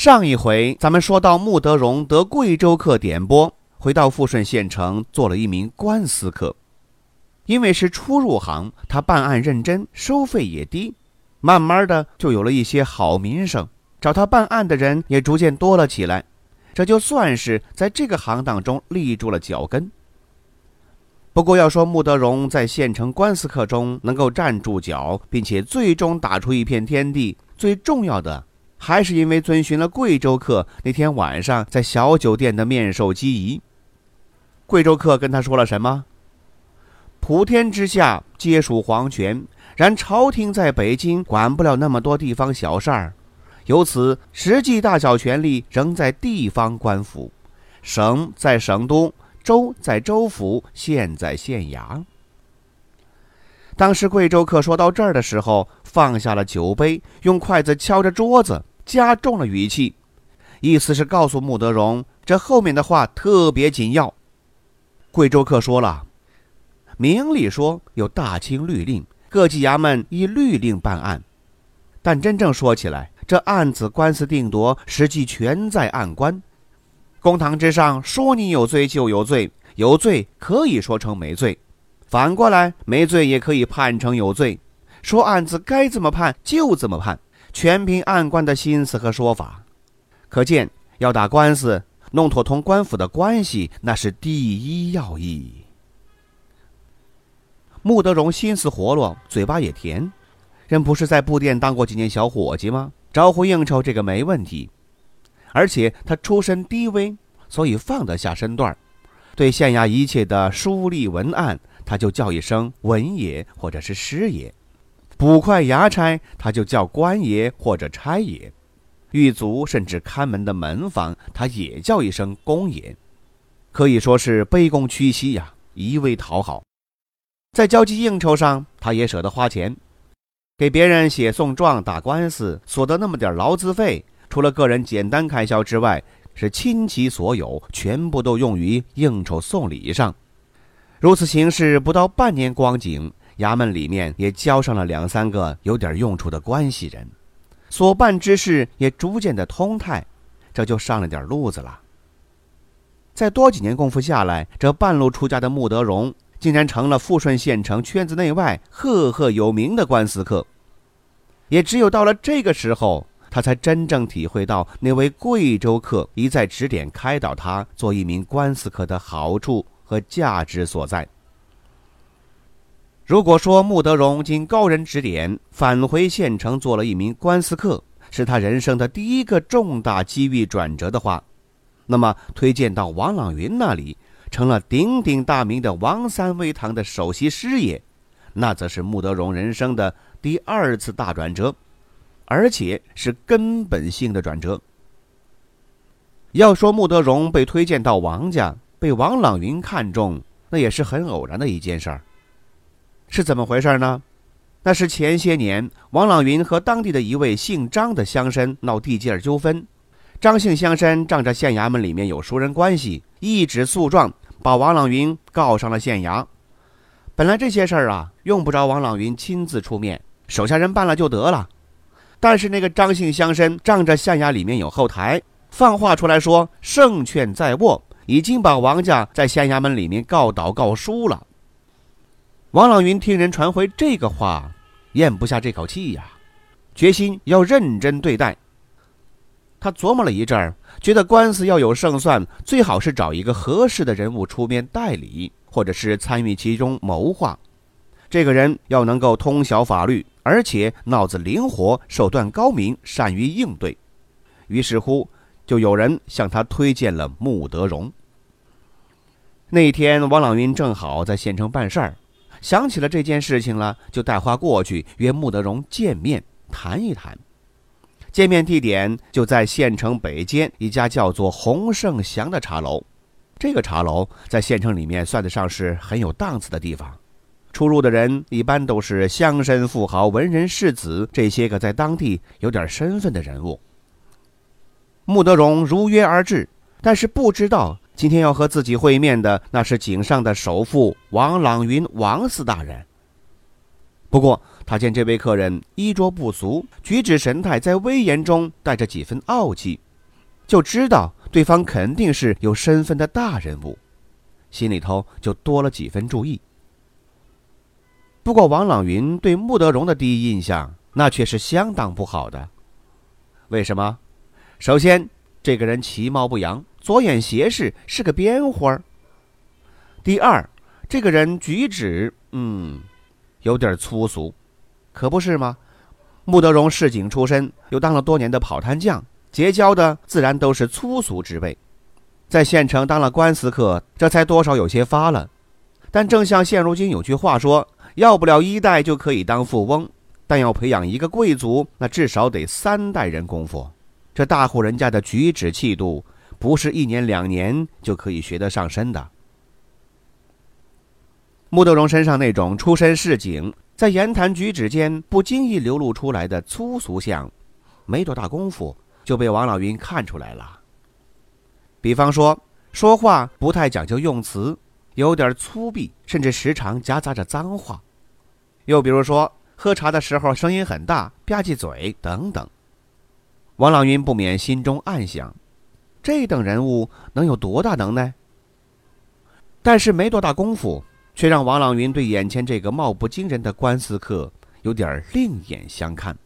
上一回咱们说到穆德荣得贵州客点拨，回到富顺县城做了一名官司客。因为是初入行，他办案认真，收费也低，慢慢的就有了一些好名声，找他办案的人也逐渐多了起来。这就算是在这个行当中立住了脚跟。不过要说穆德荣在县城官司客中能够站住脚，并且最终打出一片天地，最重要的。还是因为遵循了贵州客那天晚上在小酒店的面授机宜。贵州客跟他说了什么？普天之下皆属皇权，然朝廷在北京管不了那么多地方小事儿，由此实际大小权力仍在地方官府，省在省都，州在州府，县在县衙。当时贵州客说到这儿的时候，放下了酒杯，用筷子敲着桌子。加重了语气，意思是告诉穆德荣，这后面的话特别紧要。贵州客说了，明里说有大清律令，各级衙门依律令办案，但真正说起来，这案子官司定夺，实际全在案官。公堂之上，说你有罪就有罪，有罪可以说成没罪，反过来没罪也可以判成有罪。说案子该怎么判就怎么判。全凭案官的心思和说法，可见要打官司，弄妥同官府的关系，那是第一要义。穆德荣心思活络，嘴巴也甜，人不是在布店当过几年小伙计吗？招呼应酬这个没问题，而且他出身低微，所以放得下身段儿对县衙一切的书吏文案，他就叫一声文爷或者是师爷。捕快衙差，他就叫官爷或者差爷；狱卒甚至看门的门房，他也叫一声公爷，可以说是卑躬屈膝呀，一味讨好。在交际应酬上，他也舍得花钱，给别人写送状、打官司，所得那么点劳资费，除了个人简单开销之外，是倾其所有，全部都用于应酬送礼上。如此行事，不到半年光景。衙门里面也交上了两三个有点用处的关系人，所办之事也逐渐的通泰，这就上了点路子了。再多几年功夫下来，这半路出家的穆德荣竟然成了富顺县城圈子内外赫赫有名的官司客。也只有到了这个时候，他才真正体会到那位贵州客一再指点开导他做一名官司客的好处和价值所在。如果说穆德荣经高人指点返回县城做了一名官司客，是他人生的第一个重大机遇转折的话，那么推荐到王朗云那里，成了鼎鼎大名的王三味堂的首席师爷，那则是穆德荣人生的第二次大转折，而且是根本性的转折。要说穆德荣被推荐到王家，被王朗云看中，那也是很偶然的一件事儿。是怎么回事呢？那是前些年王朗云和当地的一位姓张的乡绅闹地界纠纷，张姓乡绅仗着县衙门里面有熟人关系，一纸诉状把王朗云告上了县衙。本来这些事儿啊，用不着王朗云亲自出面，手下人办了就得了。但是那个张姓乡绅仗着县衙里面有后台，放话出来说胜券在握，已经把王家在县衙门里面告倒告输了。王朗云听人传回这个话，咽不下这口气呀，决心要认真对待。他琢磨了一阵儿，觉得官司要有胜算，最好是找一个合适的人物出面代理，或者是参与其中谋划。这个人要能够通晓法律，而且脑子灵活，手段高明，善于应对。于是乎，就有人向他推荐了穆德荣。那天，王朗云正好在县城办事儿。想起了这件事情了，就带花过去约穆德荣见面谈一谈。见面地点就在县城北街一家叫做洪盛祥的茶楼。这个茶楼在县城里面算得上是很有档次的地方，出入的人一般都是乡绅富豪、文人士子这些个在当地有点身份的人物。穆德荣如约而至，但是不知道今天要和自己会面的那是井上的首富王朗云王四大人。不过，他见这位客人衣着不俗，举止神态在威严中带着几分傲气，就知道对方肯定是有身份的大人物，心里头就多了几分注意。不过，王朗云对穆德荣的第一印象那却是相当不好的。为什么？首先，这个人其貌不扬，左眼斜视，是个边花儿。第二，这个人举止，嗯。有点粗俗，可不是吗？穆德荣市井出身，又当了多年的跑摊匠，结交的自然都是粗俗之辈。在县城当了官司客，这才多少有些发了。但正像现如今有句话说：“要不了一代就可以当富翁，但要培养一个贵族，那至少得三代人功夫。这大户人家的举止气度，不是一年两年就可以学得上身的。”穆德荣身上那种出身市井，在言谈举止间不经意流露出来的粗俗相，没多大功夫就被王老云看出来了。比方说，说话不太讲究用词，有点粗鄙，甚至时常夹杂着脏话；又比如说，喝茶的时候声音很大，吧唧嘴等等。王老云不免心中暗想：这等人物能有多大能耐？但是没多大功夫。却让王朗云对眼前这个貌不惊人的官司客有点另眼相看。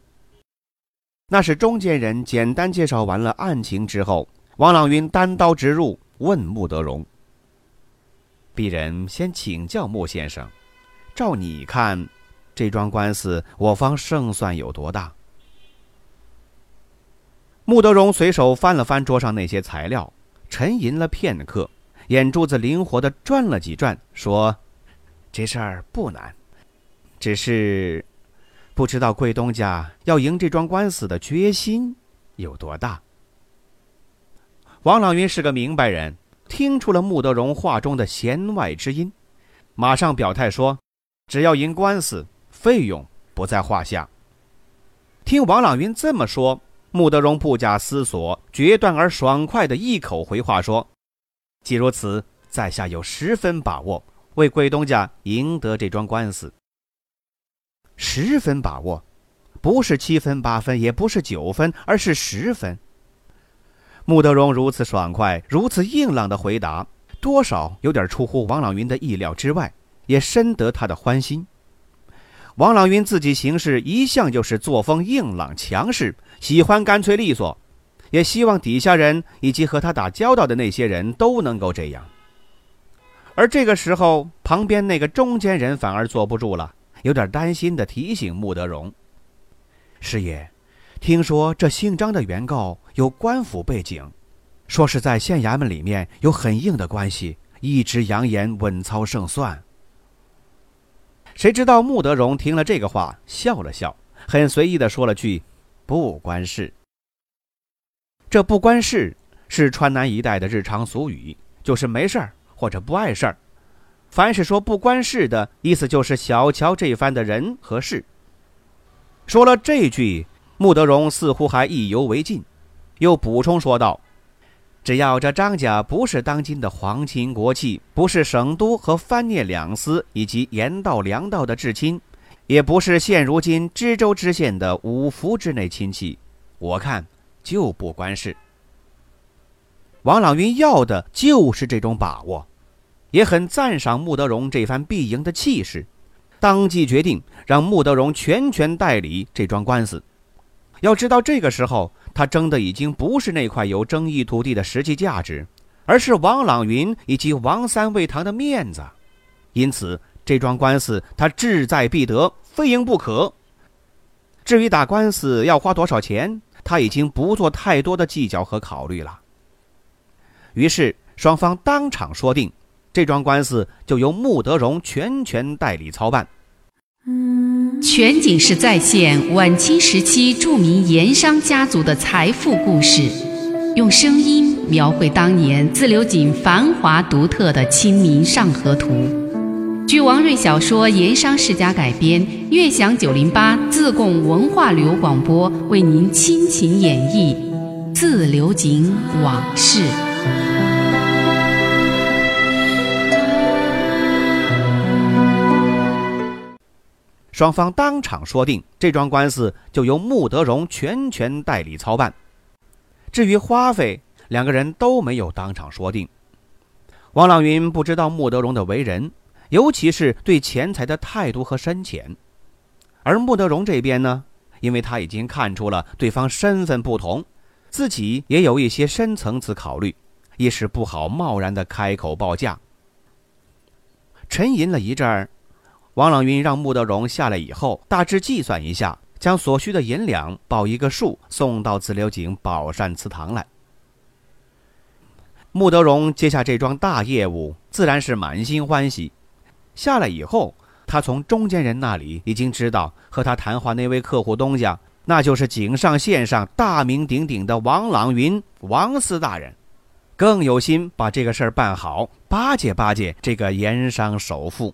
那是中间人简单介绍完了案情之后，王朗云单刀直入，问穆德荣：“鄙人先请教穆先生，照你看，这桩官司我方胜算有多大？”穆德荣随手翻了翻桌上那些材料，沉吟了片刻，眼珠子灵活地转了几转，说。这事儿不难，只是不知道贵东家要赢这桩官司的决心有多大。王朗云是个明白人，听出了穆德荣话中的弦外之音，马上表态说：“只要赢官司，费用不在话下。”听王朗云这么说，穆德荣不假思索，决断而爽快的一口回话说：“既如此，在下有十分把握。”为贵东家赢得这桩官司，十分把握，不是七分八分，也不是九分，而是十分。穆德荣如此爽快、如此硬朗的回答，多少有点出乎王朗云的意料之外，也深得他的欢心。王朗云自己行事一向就是作风硬朗强势，喜欢干脆利索，也希望底下人以及和他打交道的那些人都能够这样。而这个时候，旁边那个中间人反而坐不住了，有点担心的提醒穆德荣：“师爷，听说这姓张的原告有官府背景，说是在县衙门里面有很硬的关系，一直扬言稳操胜算。”谁知道穆德荣听了这个话，笑了笑，很随意的说了句：“不关事。”这不关事是川南一带的日常俗语，就是没事儿。或者不碍事儿，凡是说不关事的意思，就是小瞧这番的人和事。说了这句，穆德荣似乎还意犹未尽，又补充说道：“只要这张家不是当今的皇亲国戚，不是省都和藩聂两司以及盐道粮道的至亲，也不是现如今知州知县的五福之内亲戚，我看就不关事。”王朗云要的就是这种把握，也很赞赏穆德荣这番必赢的气势，当即决定让穆德荣全权代理这桩官司。要知道，这个时候他争的已经不是那块有争议土地的实际价值，而是王朗云以及王三味堂的面子。因此，这桩官司他志在必得，非赢不可。至于打官司要花多少钱，他已经不做太多的计较和考虑了。于是双方当场说定，这桩官司就由穆德荣全权代理操办。全景式再现晚清时期著名盐商家族的财富故事，用声音描绘当年自流井繁华独特的《清明上河图》。据王瑞小说《盐商世家》改编，悦享九零八自贡文化旅游广播为您倾情演绎《自流井往事》。双方当场说定，这桩官司就由穆德荣全权代理操办。至于花费，两个人都没有当场说定。王朗云不知道穆德荣的为人，尤其是对钱财的态度和深浅。而穆德荣这边呢，因为他已经看出了对方身份不同，自己也有一些深层次考虑，一时不好贸然的开口报价。沉吟了一阵儿。王朗云让穆德荣下来以后，大致计算一下，将所需的银两报一个数，送到自流井宝善祠堂来。穆德荣接下这桩大业务，自然是满心欢喜。下来以后，他从中间人那里已经知道，和他谈话那位客户东家，那就是井上县上大名鼎鼎的王朗云王司大人，更有心把这个事儿办好，巴结巴结这个盐商首富。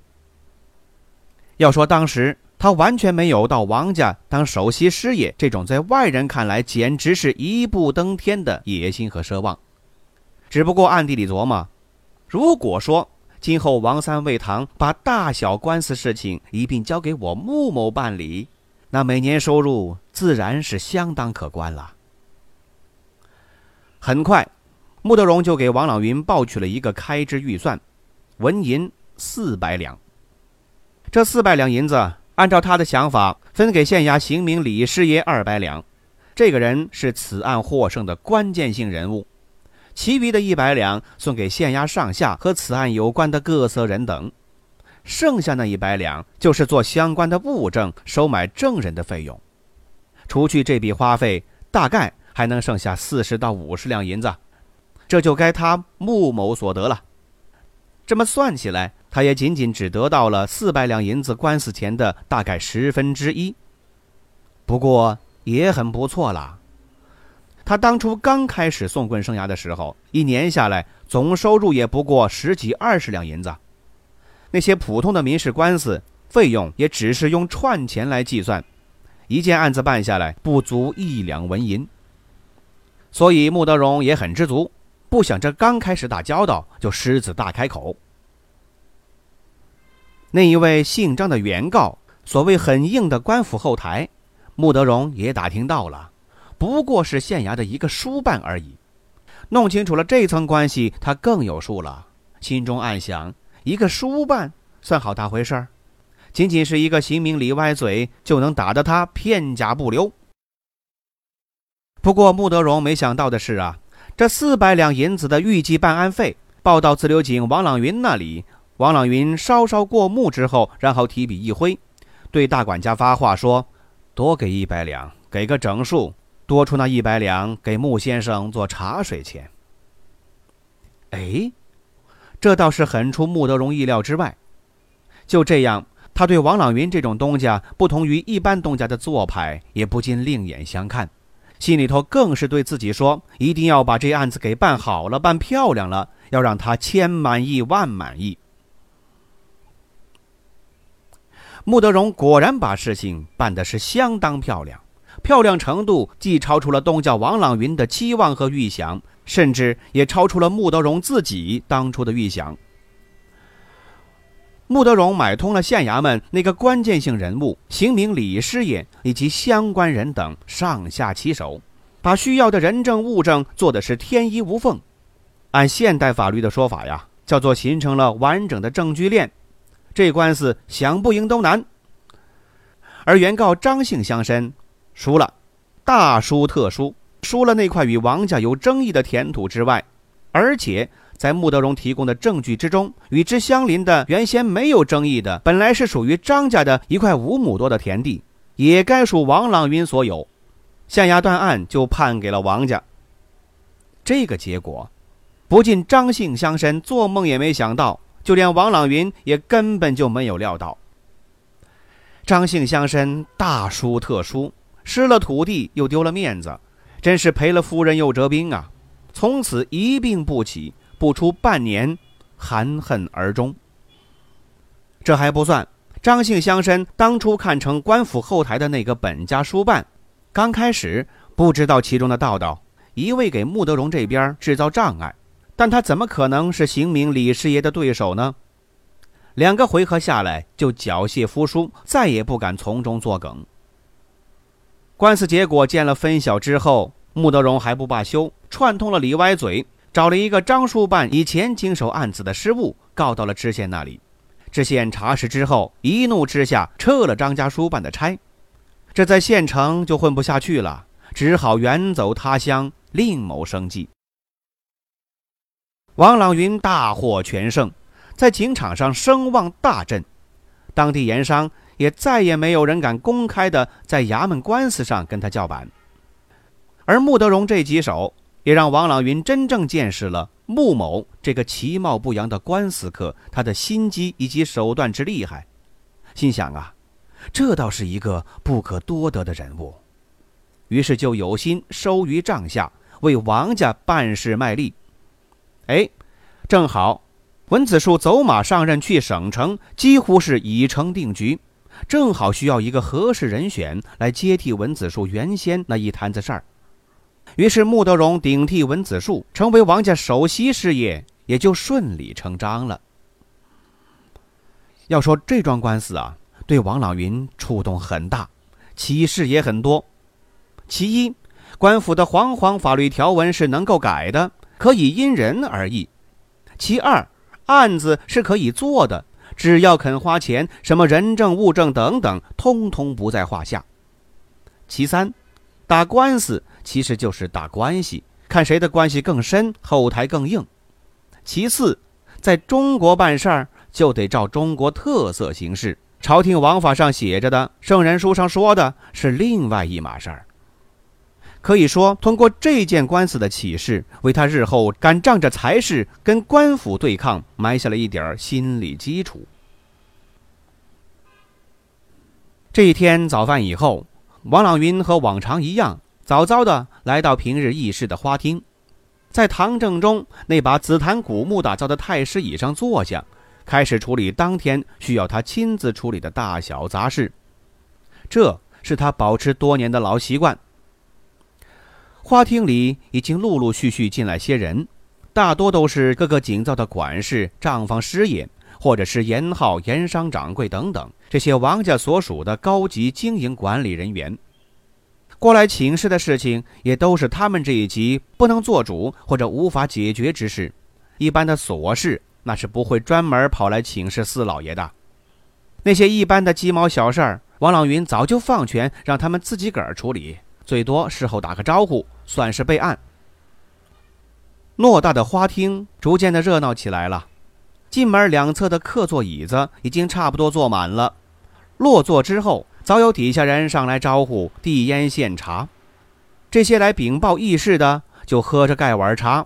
要说当时他完全没有到王家当首席师爷这种在外人看来简直是一步登天的野心和奢望，只不过暗地里琢磨，如果说今后王三魏堂把大小官司事情一并交给我穆某办理，那每年收入自然是相当可观了。很快，穆德荣就给王朗云报去了一个开支预算，纹银四百两。这四百两银子，按照他的想法，分给县衙刑名李师爷二百两，这个人是此案获胜的关键性人物；其余的一百两送给县衙上下和此案有关的各色人等，剩下那一百两就是做相关的物证、收买证人的费用。除去这笔花费，大概还能剩下四十到五十两银子，这就该他穆某所得了。这么算起来。他也仅仅只得到了四百两银子官司钱的大概十分之一，不过也很不错啦。他当初刚开始送棍生涯的时候，一年下来总收入也不过十几二十两银子，那些普通的民事官司费用也只是用串钱来计算，一件案子办下来不足一两文银。所以穆德荣也很知足，不想这刚开始打交道就狮子大开口。那一位姓张的原告，所谓很硬的官府后台，穆德荣也打听到了，不过是县衙的一个书办而已。弄清楚了这层关系，他更有数了，心中暗想：一个书办算好大回事儿？仅仅是一个刑名里歪嘴，就能打得他片甲不留。不过穆德荣没想到的是啊，这四百两银子的预计办案费报到自流井王朗云那里。王朗云稍稍过目之后，然后提笔一挥，对大管家发话说：“多给一百两，给个整数，多出那一百两给穆先生做茶水钱。”哎，这倒是很出穆德荣意料之外。就这样，他对王朗云这种东家不同于一般东家的做派，也不禁另眼相看，心里头更是对自己说：“一定要把这案子给办好了，办漂亮了，要让他千满意万满意。”穆德荣果然把事情办的是相当漂亮，漂亮程度既超出了东家王朗云的期望和预想，甚至也超出了穆德荣自己当初的预想。穆德荣买通了县衙门那个关键性人物刑名李师爷以及相关人等上下其手，把需要的人证物证做的是天衣无缝，按现代法律的说法呀，叫做形成了完整的证据链。这官司想不赢都难。而原告张姓乡绅输了，大输特输，输了那块与王家有争议的田土之外，而且在穆德荣提供的证据之中，与之相邻的原先没有争议的，本来是属于张家的一块五亩多的田地，也该属王朗云所有。县衙断案就判给了王家。这个结果，不仅张姓乡绅做梦也没想到。就连王朗云也根本就没有料到，张姓乡绅大输特输，失了土地又丢了面子，真是赔了夫人又折兵啊！从此一病不起，不出半年，含恨而终。这还不算，张姓乡绅当初看成官府后台的那个本家书办，刚开始不知道其中的道道，一味给穆德荣这边制造障碍，但他怎么可能是刑名李师爷的对手呢？两个回合下来，就缴械服输，再也不敢从中作梗。官司结果见了分晓之后，穆德荣还不罢休，串通了李歪嘴，找了一个张书办以前经手案子的失误，告到了知县那里。知县查实之后，一怒之下撤了张家书办的差，这在县城就混不下去了，只好远走他乡，另谋生计。王朗云大获全胜。在警场上声望大振，当地盐商也再也没有人敢公开的在衙门官司上跟他叫板。而穆德荣这几手，也让王朗云真正见识了穆某这个其貌不扬的官司客他的心机以及手段之厉害，心想啊，这倒是一个不可多得的人物，于是就有心收于帐下，为王家办事卖力。哎，正好。文子树走马上任去省城，几乎是已成定局，正好需要一个合适人选来接替文子树原先那一摊子事儿。于是穆德荣顶替文子树，成为王家首席事业，也就顺理成章了。要说这桩官司啊，对王朗云触动很大，启示也很多。其一，官府的煌煌法律条文是能够改的，可以因人而异；其二，案子是可以做的，只要肯花钱，什么人证、物证等等，通通不在话下。其三，打官司其实就是打关系，看谁的关系更深，后台更硬。其四，在中国办事儿就得照中国特色行事，朝廷王法上写着的，圣人书上说的是另外一码事儿。可以说，通过这件官司的启示，为他日后敢仗着才势跟官府对抗埋下了一点心理基础。这一天早饭以后，王朗云和往常一样，早早的来到平日议事的花厅，在堂正中那把紫檀古木打造的太师椅上坐下，开始处理当天需要他亲自处理的大小杂事。这是他保持多年的老习惯。花厅里已经陆陆续续进来些人，大多都是各个井灶的管事、账房师爷，或者是盐号、盐商掌柜等等这些王家所属的高级经营管理人员。过来请示的事情，也都是他们这一级不能做主或者无法解决之事。一般的琐事，那是不会专门跑来请示四老爷的。那些一般的鸡毛小事儿，王朗云早就放权让他们自己个儿处理。最多事后打个招呼，算是备案。偌大的花厅逐渐的热闹起来了，进门两侧的客座椅子已经差不多坐满了。落座之后，早有底下人上来招呼、递烟献茶。这些来禀报议事的，就喝着盖碗茶，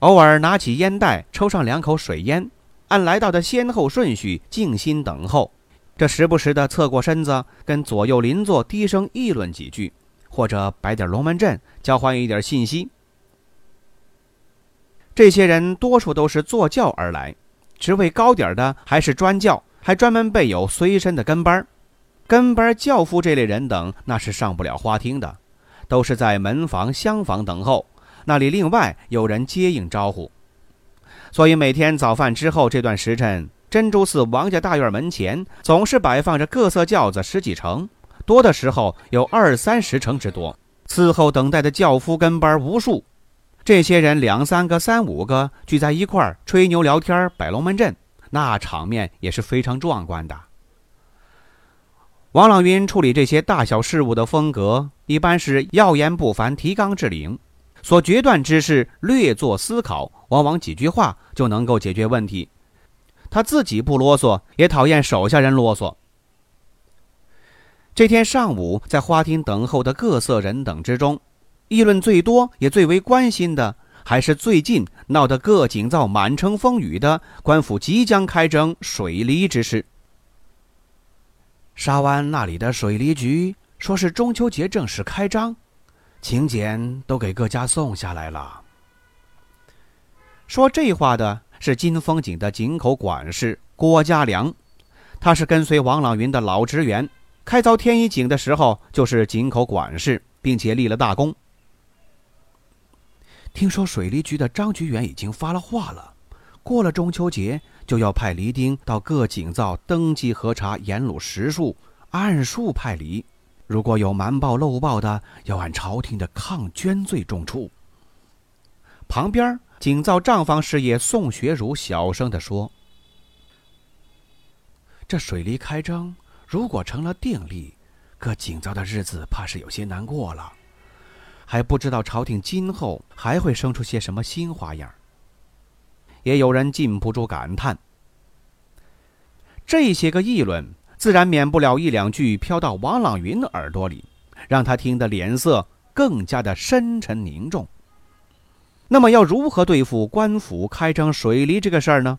偶尔拿起烟袋抽上两口水烟，按来到的先后顺序静心等候。这时不时的侧过身子，跟左右邻座低声议论几句。或者摆点龙门阵，交换一点信息。这些人多数都是坐轿而来，职位高点的还是专轿，还专门备有随身的跟班跟班轿夫这类人等，那是上不了花厅的，都是在门房、厢房等候，那里另外有人接应招呼。所以每天早饭之后这段时辰，珍珠寺王家大院门前总是摆放着各色轿子十几乘。多的时候有二三十乘之多，伺候等待的轿夫跟班无数。这些人两三个、三五个聚在一块儿吹牛聊天、摆龙门阵，那场面也是非常壮观的。王朗云处理这些大小事务的风格，一般是要言不凡、提纲挈领，所决断之事略作思考，往往几句话就能够解决问题。他自己不啰嗦，也讨厌手下人啰嗦。这天上午，在花厅等候的各色人等之中，议论最多也最为关心的，还是最近闹得各井灶满城风雨的官府即将开征水利之事。沙湾那里的水利局说是中秋节正式开张，请柬都给各家送下来了。说这话的是金风井的井口管事郭家良，他是跟随王朗云的老职员，开凿天一井的时候就是井口管事，并且立了大功。听说水利局的张局员已经发了话了，过了中秋节就要派黎丁到各井灶登记核查盐卤实数，按数派梨。如果有瞒报漏报的，要按朝廷的抗捐罪重处。旁边井灶账房师爷宋学儒小声地说：“这水利开征如果成了定例，各井灶的日子怕是有些难过了。”还不知道朝廷今后还会生出些什么新花样。也有人禁不住感叹。这些个议论，自然免不了一两句飘到王朗云的耳朵里，让他听得脸色更加的深沉凝重。那么，要如何对付官府开征水利这个事儿呢？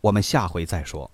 我们下回再说。